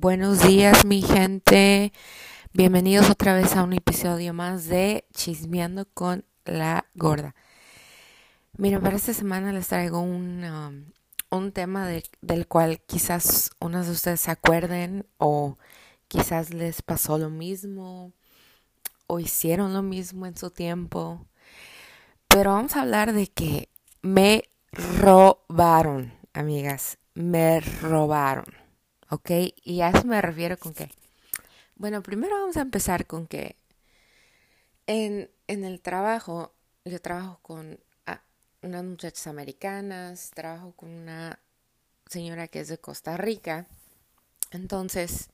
Buenos días mi gente, bienvenidos otra vez a un episodio más de Chismeando con la Gorda. Miren, para esta semana les traigo un, um, un tema del cual quizás unos de ustedes se acuerden o quizás les pasó lo mismo o hicieron lo mismo en su tiempo. Pero vamos a hablar de que me robaron, amigas, me robaron. ¿Ok? Y a eso me refiero con que, bueno, primero vamos a empezar con que en, en el trabajo, yo trabajo con ah, unas muchachas americanas, trabajo con una señora que es de Costa Rica. Entonces,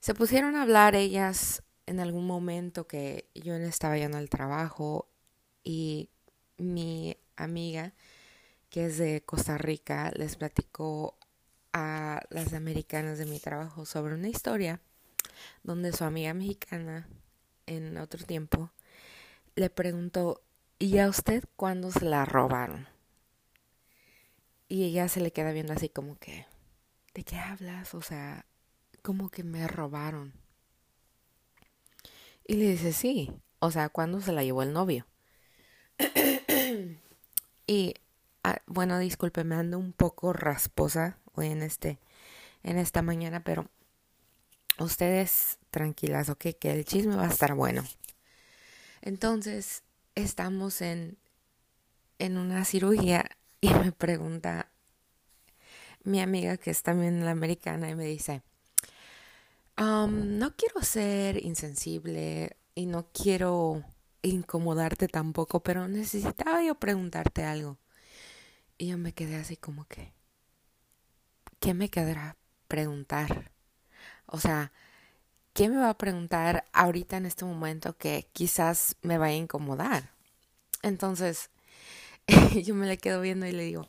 se pusieron a hablar ellas en algún momento que yo no estaba yendo al trabajo y mi amiga, que es de Costa Rica, les platicó a las americanas de mi trabajo sobre una historia donde su amiga mexicana en otro tiempo le preguntó, ¿y a usted cuándo se la robaron? Y ella se le queda viendo así como que, ¿de qué hablas? O sea, como que me robaron. Y le dice, sí, o sea, ¿cuándo se la llevó el novio? y, ah, bueno, disculpe, me ando un poco rasposa hoy en este en esta mañana, pero ustedes tranquilas, ok, que el chisme va a estar bueno. Entonces, estamos en en una cirugía y me pregunta mi amiga que es también la americana y me dice, no quiero ser insensible y no quiero incomodarte tampoco, pero necesitaba yo preguntarte algo. Y yo me quedé así como que, ¿qué me quedará preguntar? O sea, ¿qué me va a preguntar ahorita en este momento que quizás me vaya a incomodar? Entonces, yo me le quedo viendo y le digo,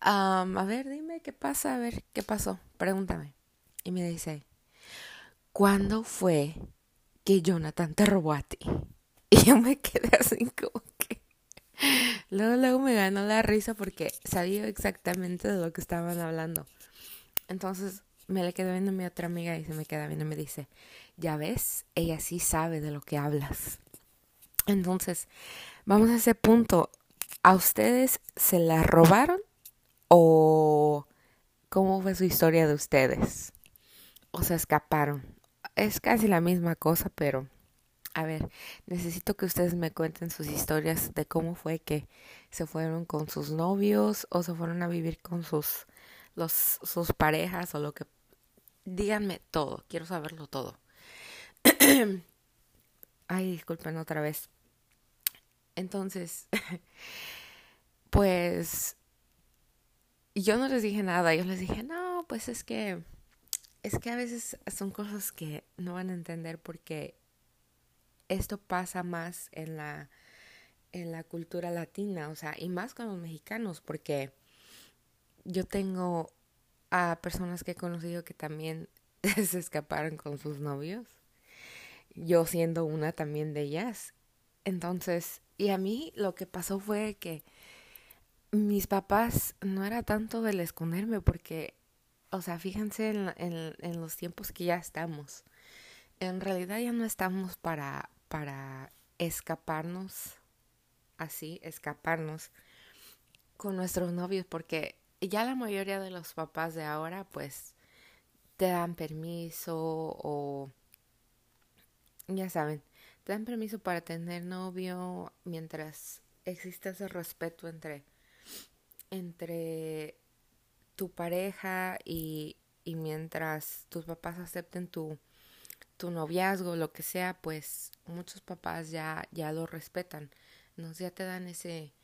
a ver, dime qué pasa, a ver, ¿qué pasó? Pregúntame. Y me dice, ¿cuándo fue que Jonathan te robó a ti? Y yo me quedé así como. Luego, luego me ganó la risa porque sabía exactamente de lo que estaban hablando. Entonces me le quedé viendo a mi otra amiga y se me queda viendo y me dice, ya ves, ella sí sabe de lo que hablas. Entonces, vamos a ese punto. ¿A ustedes se la robaron o cómo fue su historia de ustedes? ¿O se escaparon? Es casi la misma cosa, pero a ver, necesito que ustedes me cuenten sus historias de cómo fue que se fueron con sus novios o se fueron a vivir con sus los sus parejas o lo que díganme todo, quiero saberlo todo. Ay, disculpen otra vez. Entonces, pues yo no les dije nada, yo les dije, "No, pues es que es que a veces son cosas que no van a entender porque esto pasa más en la, en la cultura latina, o sea, y más con los mexicanos, porque yo tengo a personas que he conocido que también se escaparon con sus novios, yo siendo una también de ellas. Entonces, y a mí lo que pasó fue que mis papás no era tanto del esconderme porque, o sea, fíjense en, en, en los tiempos que ya estamos. En realidad ya no estamos para para escaparnos, así, escaparnos con nuestros novios, porque ya la mayoría de los papás de ahora, pues, te dan permiso o, ya saben, te dan permiso para tener novio mientras existe ese respeto entre, entre tu pareja y, y mientras tus papás acepten tu, tu noviazgo, lo que sea, pues muchos papás ya, ya lo respetan, ¿no? Ya te dan ese,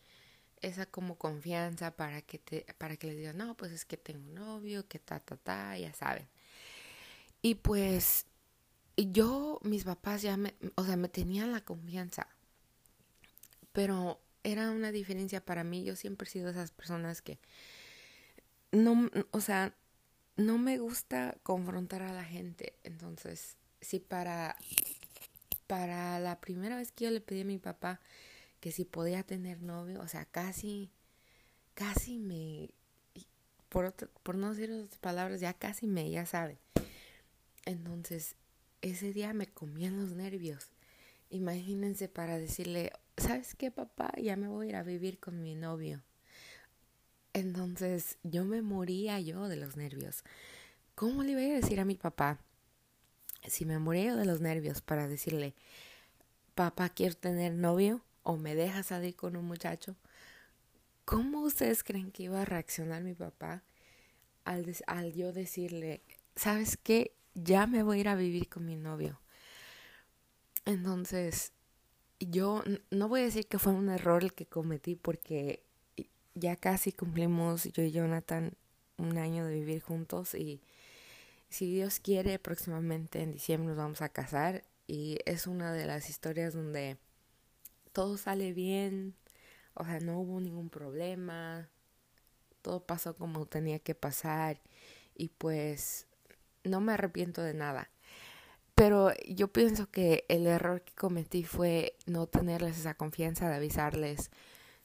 esa como confianza para que te, para que les digan, no, pues es que tengo un novio, que ta, ta, ta, ya saben. Y pues yo, mis papás ya me, o sea, me tenían la confianza, pero era una diferencia para mí, yo siempre he sido esas personas que no, o sea, no me gusta confrontar a la gente, entonces si para, para la primera vez que yo le pedí a mi papá que si podía tener novio, o sea, casi, casi me, por, por no decir otras palabras, ya casi me, ya saben. Entonces, ese día me comían los nervios. Imagínense para decirle, ¿sabes qué, papá? Ya me voy a ir a vivir con mi novio. Entonces, yo me moría yo de los nervios. ¿Cómo le iba a decir a mi papá? Si me moría de los nervios para decirle, papá, quiero tener novio o me dejas salir con un muchacho. ¿Cómo ustedes creen que iba a reaccionar mi papá al, al yo decirle, ¿sabes qué? Ya me voy a ir a vivir con mi novio. Entonces, yo no voy a decir que fue un error el que cometí porque ya casi cumplimos yo y Jonathan un año de vivir juntos y si Dios quiere próximamente en diciembre nos vamos a casar y es una de las historias donde todo sale bien, o sea, no hubo ningún problema, todo pasó como tenía que pasar y pues no me arrepiento de nada. Pero yo pienso que el error que cometí fue no tenerles esa confianza de avisarles,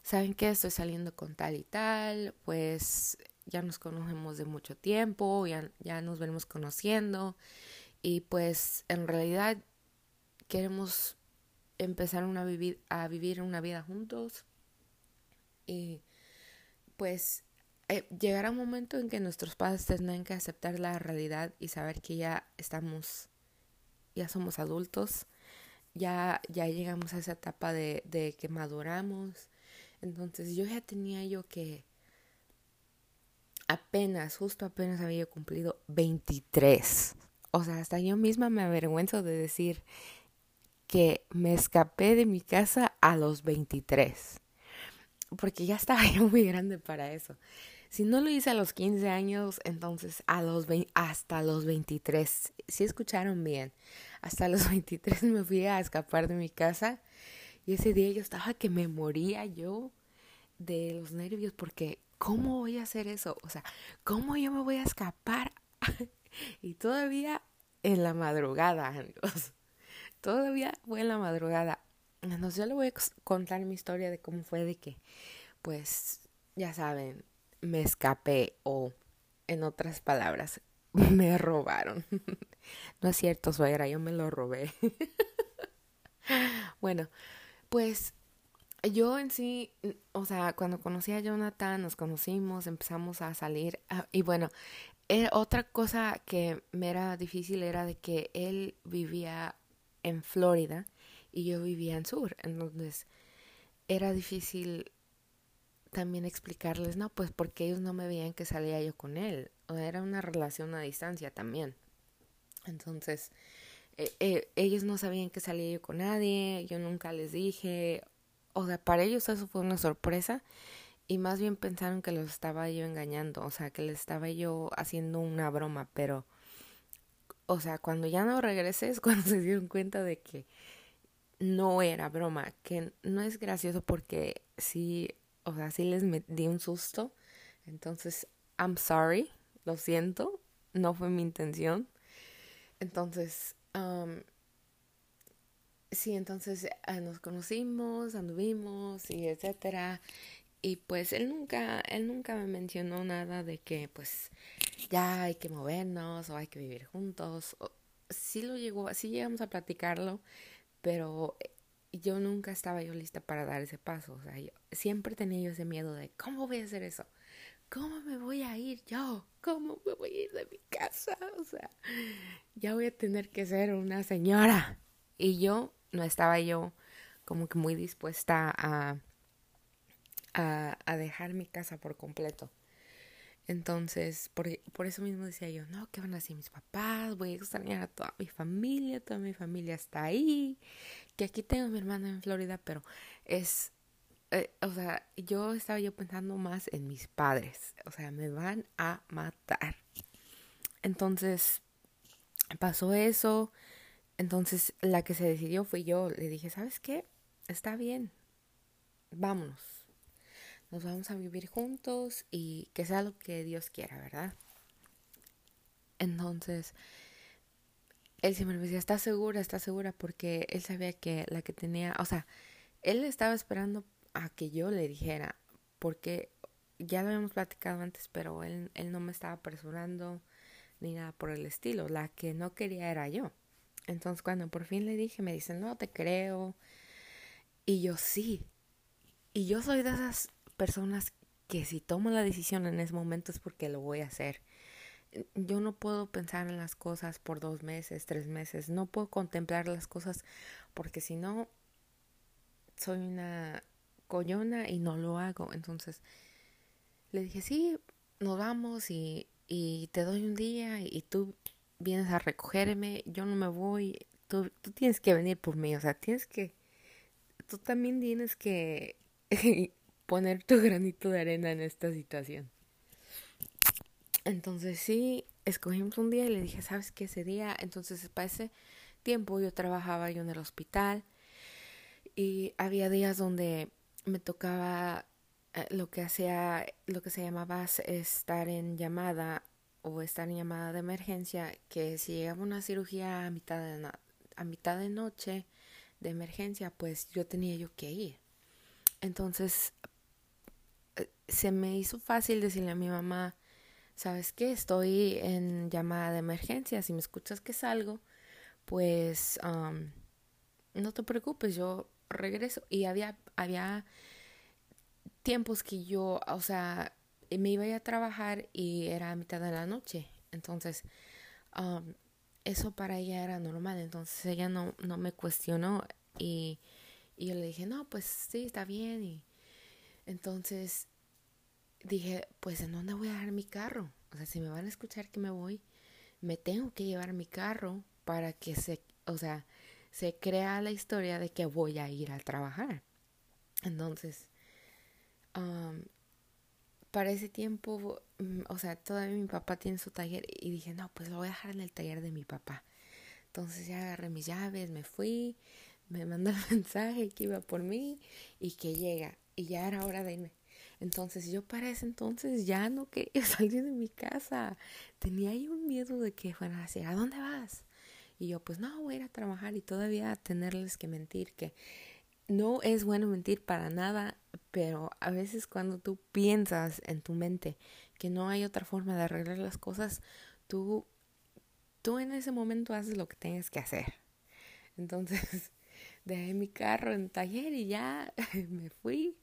saben que estoy saliendo con tal y tal, pues ya nos conocemos de mucho tiempo, ya, ya nos venimos conociendo y pues en realidad queremos empezar una vivir, a vivir una vida juntos y pues eh, llegará un momento en que nuestros padres tendrán que aceptar la realidad y saber que ya estamos, ya somos adultos, ya, ya llegamos a esa etapa de, de que maduramos. Entonces yo ya tenía yo que apenas, justo apenas había cumplido 23. O sea, hasta yo misma me avergüenzo de decir que me escapé de mi casa a los 23. Porque ya estaba yo muy grande para eso. Si no lo hice a los 15 años, entonces a los hasta los 23. Si escucharon bien, hasta los 23 me fui a escapar de mi casa y ese día yo estaba que me moría yo de los nervios porque ¿cómo voy a hacer eso? O sea, ¿cómo yo me voy a escapar? y todavía en la madrugada, amigos. Todavía fue en la madrugada. Yo le voy a contar mi historia de cómo fue de que, pues, ya saben, me escapé o, en otras palabras, me robaron. no es cierto, suegra, yo me lo robé. bueno, pues yo en sí, o sea, cuando conocí a Jonathan, nos conocimos, empezamos a salir ah, y bueno, eh, otra cosa que me era difícil era de que él vivía en Florida y yo vivía en Sur, entonces era difícil también explicarles, no, pues porque ellos no me veían que salía yo con él, o era una relación a distancia también. Entonces, eh, eh, ellos no sabían que salía yo con nadie, yo nunca les dije, o sea, para ellos eso fue una sorpresa y más bien pensaron que los estaba yo engañando, o sea, que les estaba yo haciendo una broma, pero, o sea, cuando ya no regresé es cuando se dieron cuenta de que no era broma, que no es gracioso porque sí, o sea, sí les di un susto, entonces, I'm sorry, lo siento, no fue mi intención. Entonces, um, sí, entonces eh, nos conocimos, anduvimos y etcétera. Y pues él nunca, él nunca me mencionó nada de que pues ya hay que movernos o hay que vivir juntos. sí lo llegó, sí llegamos a platicarlo, pero eh, yo nunca estaba yo lista para dar ese paso. O sea, yo, siempre tenía yo ese miedo de ¿cómo voy a hacer eso? ¿Cómo me voy a ir yo? ¿Cómo me voy a ir de mi casa? O sea, ya voy a tener que ser una señora. Y yo no estaba yo como que muy dispuesta a, a, dejar mi casa por completo. Entonces, por, por, eso mismo decía yo, no, ¿qué van a decir mis papás? Voy a extrañar a toda mi familia, toda mi familia está ahí, que aquí tengo a mi hermana en Florida, pero es, eh, o sea, yo estaba yo pensando más en mis padres, o sea, me van a matar. Entonces, pasó eso, entonces la que se decidió fui yo. Le dije, ¿sabes qué? Está bien. Vámonos. Nos vamos a vivir juntos y que sea lo que Dios quiera, ¿verdad? Entonces, él siempre me decía, ¿estás segura? ¿Estás segura? Porque él sabía que la que tenía, o sea, él estaba esperando a que yo le dijera, porque ya lo habíamos platicado antes, pero él, él no me estaba apresurando ni nada por el estilo. La que no quería era yo. Entonces cuando por fin le dije, me dice, no te creo. Y yo sí. Y yo soy de esas personas que si tomo la decisión en ese momento es porque lo voy a hacer. Yo no puedo pensar en las cosas por dos meses, tres meses. No puedo contemplar las cosas porque si no, soy una collona y no lo hago. Entonces le dije, sí, nos vamos y, y te doy un día y tú vienes a recogerme, yo no me voy, tú, tú tienes que venir por mí, o sea, tienes que, tú también tienes que poner tu granito de arena en esta situación. Entonces sí, escogimos un día y le dije, ¿sabes qué? Ese día, entonces para ese tiempo yo trabajaba yo en el hospital y había días donde me tocaba eh, lo que hacía, lo que se llamaba estar en llamada o estar en llamada de emergencia, que si llegaba una cirugía a mitad de, a mitad de noche de emergencia, pues yo tenía yo que ir. Entonces, eh, se me hizo fácil decirle a mi mamá, ¿sabes qué? Estoy en llamada de emergencia, si me escuchas que salgo, pues no te preocupes, yo regreso. Y había, había tiempos que yo, o sea, me iba a, trabajar y era a mitad de la noche. Entonces, eso para ella era normal. Entonces ella no, no me cuestionó y, y yo le dije, no, pues sí, está bien. Y entonces dije, pues ¿en dónde voy a dejar mi carro? O sea, si me van a escuchar que me voy, me tengo que llevar mi carro para que se, o sea, se crea la historia de que voy a ir a trabajar. Entonces, para ese tiempo, mm, o sea, todavía mi papá tiene su taller y dije, no, pues lo voy a dejar en el taller de mi papá. Entonces ya agarré mis llaves, me fui, me mandó el mensaje que iba por mí y que llega. Y ya era hora de irme. Entonces yo para ese entonces ya no quería salir de mi casa. Tenía ahí un miedo de que fuera así, ¿a dónde vas? Y yo pues no, voy a ir a trabajar y todavía tenerles que mentir que no es bueno mentir para nada, pero a veces cuando tú piensas en tu mente que no hay otra forma de arreglar las cosas, tú, tú en ese momento haces lo que tienes que hacer. Entonces dejé mi carro en taller y ya me fui.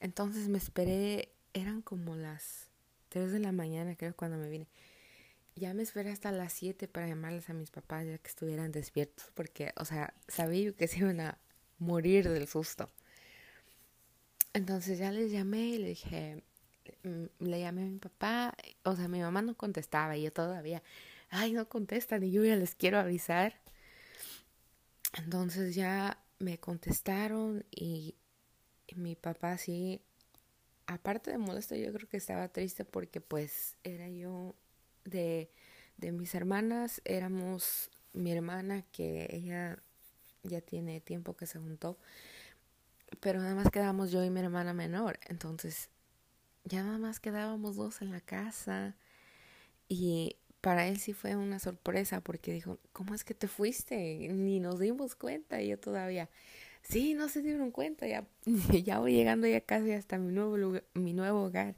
Entonces me esperé, eran como las 3 de la mañana creo cuando me vine. Ya me esperé hasta las 7 para llamarles a mis papás ya que estuvieran despiertos porque, o sea, sabía yo que se iban a morir del susto. Entonces ya les llamé y le dije, mm, le llamé a mi papá, o sea, mi mamá no contestaba y yo todavía, ay, no contestan y yo ya les quiero avisar. Entonces ya me contestaron y, mi papá sí, aparte de molesto, yo creo que estaba triste porque pues era yo de, de mis hermanas, éramos mi hermana que ella ya tiene tiempo que se juntó, pero nada más quedábamos yo y mi hermana menor, entonces ya nada más quedábamos dos en la casa y para él sí fue una sorpresa porque dijo, ¿cómo es que te fuiste? Ni nos dimos cuenta y yo todavía, sí, no se dieron cuenta, ya, ya voy llegando ya casi hasta mi nuevo lugar, mi nuevo hogar.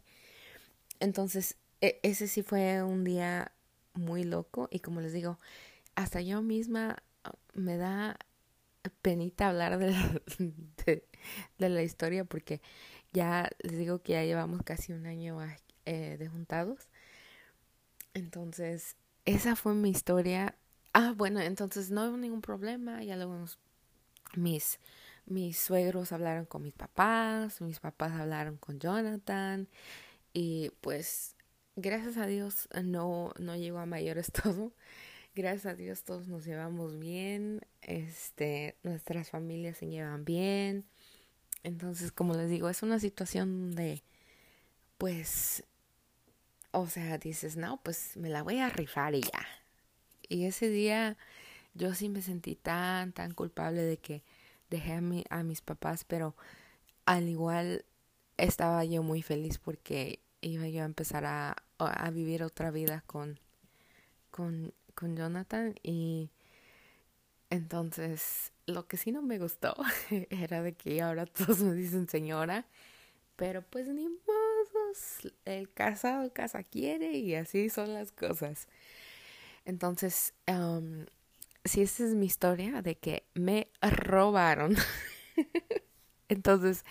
Entonces, e, ese sí fue un día muy loco y como les digo, hasta yo misma ah, me da penita hablar de la, de, la historia porque ya les digo que ya llevamos casi un año eh, de juntados. Entonces, esa fue mi historia. Ah, bueno, entonces no hubo ningún problema. Ya luego mis, mis suegros hablaron con mis papás, mis papás hablaron con Jonathan y pues gracias a Dios no, no llegó a mayores todo gracias a Dios todos nos llevamos bien, este, nuestras familias se llevan bien. Entonces, como les digo, es una situación de, pues, o sea, dices, no, pues me la voy a rifar y ya. Y ese día yo sí me sentí tan, tan culpable de que dejé a, mi, a mis papás, pero al igual estaba yo muy feliz porque iba yo a empezar a, a vivir otra vida con, con con Jonathan y entonces lo que sí no me gustó era de que ahora todos me dicen señora, pero pues ni modos, el casado casa quiere y así son las cosas. Entonces, si esa es mi historia de que me robaron. Entonces,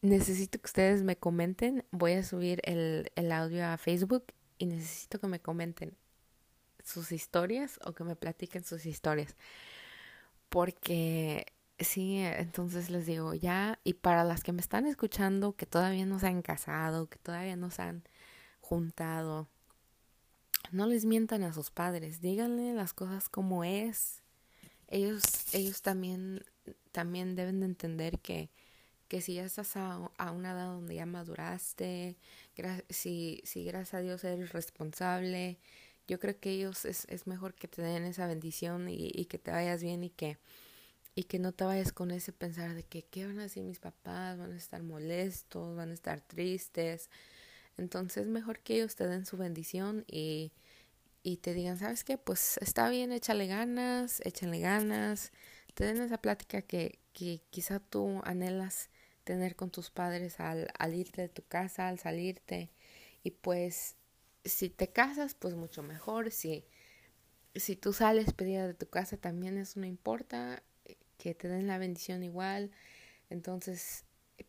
necesito que ustedes me comenten. Voy a subir el, el audio a Facebook y necesito que me comenten sus historias o que me platiquen sus historias. Porque sí, entonces les digo ya, y para las que me están escuchando, que todavía no se han casado, que todavía no se han juntado, no les mientan a sus padres, díganle las cosas como es. Ellos, ellos también, también deben de entender que, que si ya estás a, a una edad donde ya maduraste, si, si gracias a Dios eres responsable, yo creo que ellos es, es mejor que te den esa bendición y, y, que te vayas bien y que, y que no te vayas con ese pensar de que qué van a decir mis papás, van a estar molestos, van a estar tristes. Entonces mejor que ellos te den su bendición y, y te digan, ¿sabes qué? Pues está bien, échale ganas, échale ganas, te den esa plática que, que quizá tú anhelas tener con tus padres al, al irte de tu casa, al salirte y pues si te casas, pues mucho mejor. Si, si tú sales pedida de tu casa, también eso no importa. Que te den la bendición igual. Entonces,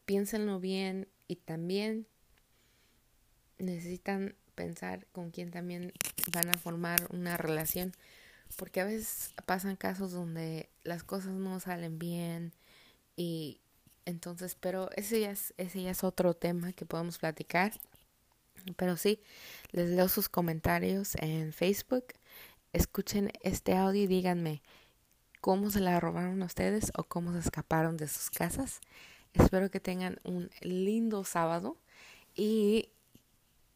piénsenlo bien y también necesitan pensar con quién también van a formar una relación. Porque a veces pasan casos donde las cosas no salen bien y entonces, pero ese ya es, ese ya es otro tema que podemos platicar. Pero sí, les leo sus comentarios en Facebook. Escuchen este audio y díganme cómo se la robaron ustedes o cómo se escaparon de sus casas. Espero que tengan un lindo sábado y...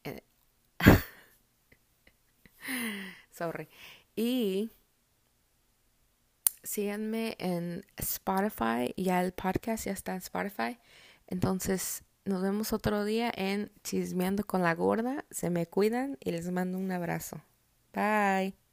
Eh, sorry. Y síganme en Spotify. Ya el podcast ya está en Spotify. Entonces nos vemos otro día en Chismeando con la Gorda. Se me cuidan y les mando un abrazo. Bye.